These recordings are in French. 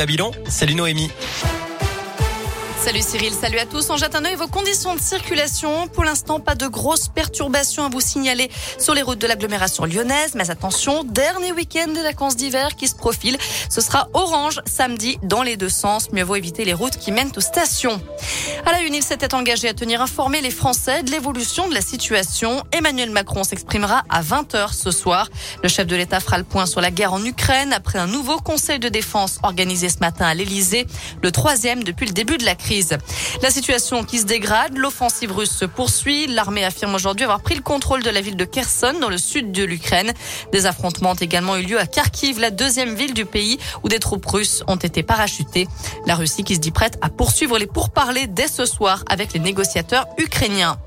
à Bilon. Salut Noémie. Salut Cyril, salut à tous. On jette un œil vos conditions de circulation. Pour l'instant, pas de grosses perturbations à vous signaler sur les routes de l'agglomération lyonnaise. Mais attention, dernier week-end des vacances d'hiver qui se profile. Ce sera orange samedi dans les deux sens. Mieux vaut éviter les routes qui mènent aux stations. À la une, il s'était engagé à tenir informés les Français de l'évolution de la situation. Emmanuel Macron s'exprimera à 20h ce soir. Le chef de l'État fera le point sur la guerre en Ukraine après un nouveau conseil de défense organisé ce matin à l'Elysée, le troisième depuis le début de la crise. La situation qui se dégrade, l'offensive russe se poursuit. L'armée affirme aujourd'hui avoir pris le contrôle de la ville de Kherson dans le sud de l'Ukraine. Des affrontements ont également eu lieu à Kharkiv, la deuxième ville du pays où des troupes russes ont été parachutées. La Russie qui se dit prête à poursuivre les pourparlers dès ce soir avec les négociateurs ukrainiens.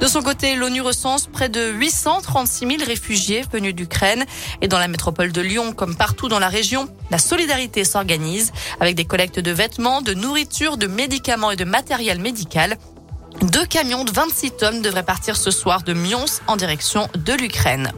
De son côté, l'ONU recense près de 836 000 réfugiés venus d'Ukraine. Et dans la métropole de Lyon, comme partout dans la région, la solidarité s'organise avec des collectes de vêtements, de nourriture, de médicaments et de matériel médical. Deux camions de 26 tonnes devraient partir ce soir de Mions en direction de l'Ukraine.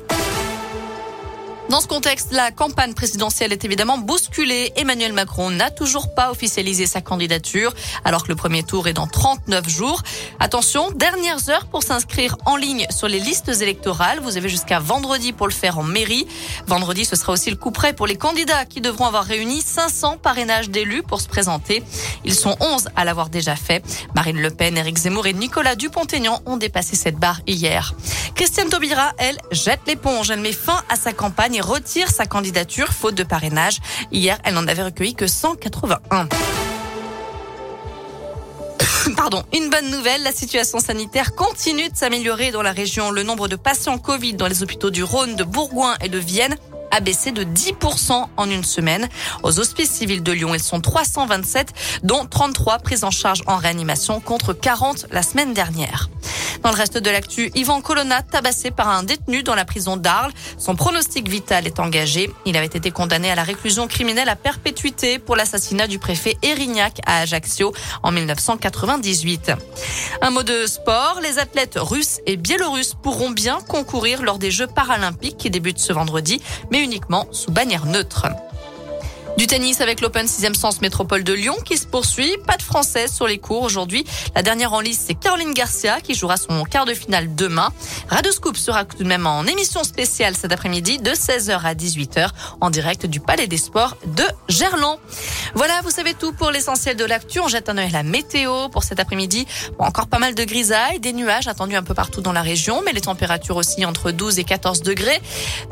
Dans ce contexte, la campagne présidentielle est évidemment bousculée. Emmanuel Macron n'a toujours pas officialisé sa candidature, alors que le premier tour est dans 39 jours. Attention, dernières heures pour s'inscrire en ligne sur les listes électorales. Vous avez jusqu'à vendredi pour le faire en mairie. Vendredi, ce sera aussi le coup près pour les candidats qui devront avoir réuni 500 parrainages d'élus pour se présenter. Ils sont 11 à l'avoir déjà fait. Marine Le Pen, Éric Zemmour et Nicolas Dupont-Aignan ont dépassé cette barre hier. Christiane Taubira, elle, jette l'éponge. Elle met fin à sa campagne et retire sa candidature faute de parrainage. Hier, elle n'en avait recueilli que 181. Pardon, une bonne nouvelle, la situation sanitaire continue de s'améliorer dans la région. Le nombre de patients Covid dans les hôpitaux du Rhône, de Bourgoin et de Vienne a baissé de 10% en une semaine. Aux hospices civils de Lyon, ils sont 327, dont 33 prises en charge en réanimation contre 40 la semaine dernière. Dans le reste de l'actu, Yvan Colonna tabassé par un détenu dans la prison d'Arles. Son pronostic vital est engagé. Il avait été condamné à la réclusion criminelle à perpétuité pour l'assassinat du préfet Erignac à Ajaccio en 1998. Un mot de sport, les athlètes russes et biélorusses pourront bien concourir lors des Jeux paralympiques qui débutent ce vendredi, mais uniquement sous bannière neutre. Du tennis avec l'Open 6e Sens Métropole de Lyon qui se poursuit. Pas de française sur les cours aujourd'hui. La dernière en liste, c'est Caroline Garcia qui jouera son quart de finale demain. Radoscoop sera tout de même en émission spéciale cet après-midi de 16h à 18h en direct du Palais des Sports de Gerland. Voilà, vous savez tout pour l'essentiel de l'actu. On jette un œil à la météo pour cet après-midi. Bon, encore pas mal de grisailles, des nuages attendus un peu partout dans la région, mais les températures aussi entre 12 et 14 degrés.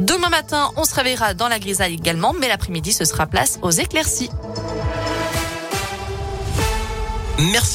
Demain matin, on se réveillera dans la grisaille également, mais l'après-midi, ce sera place aux éclaircies. Merci.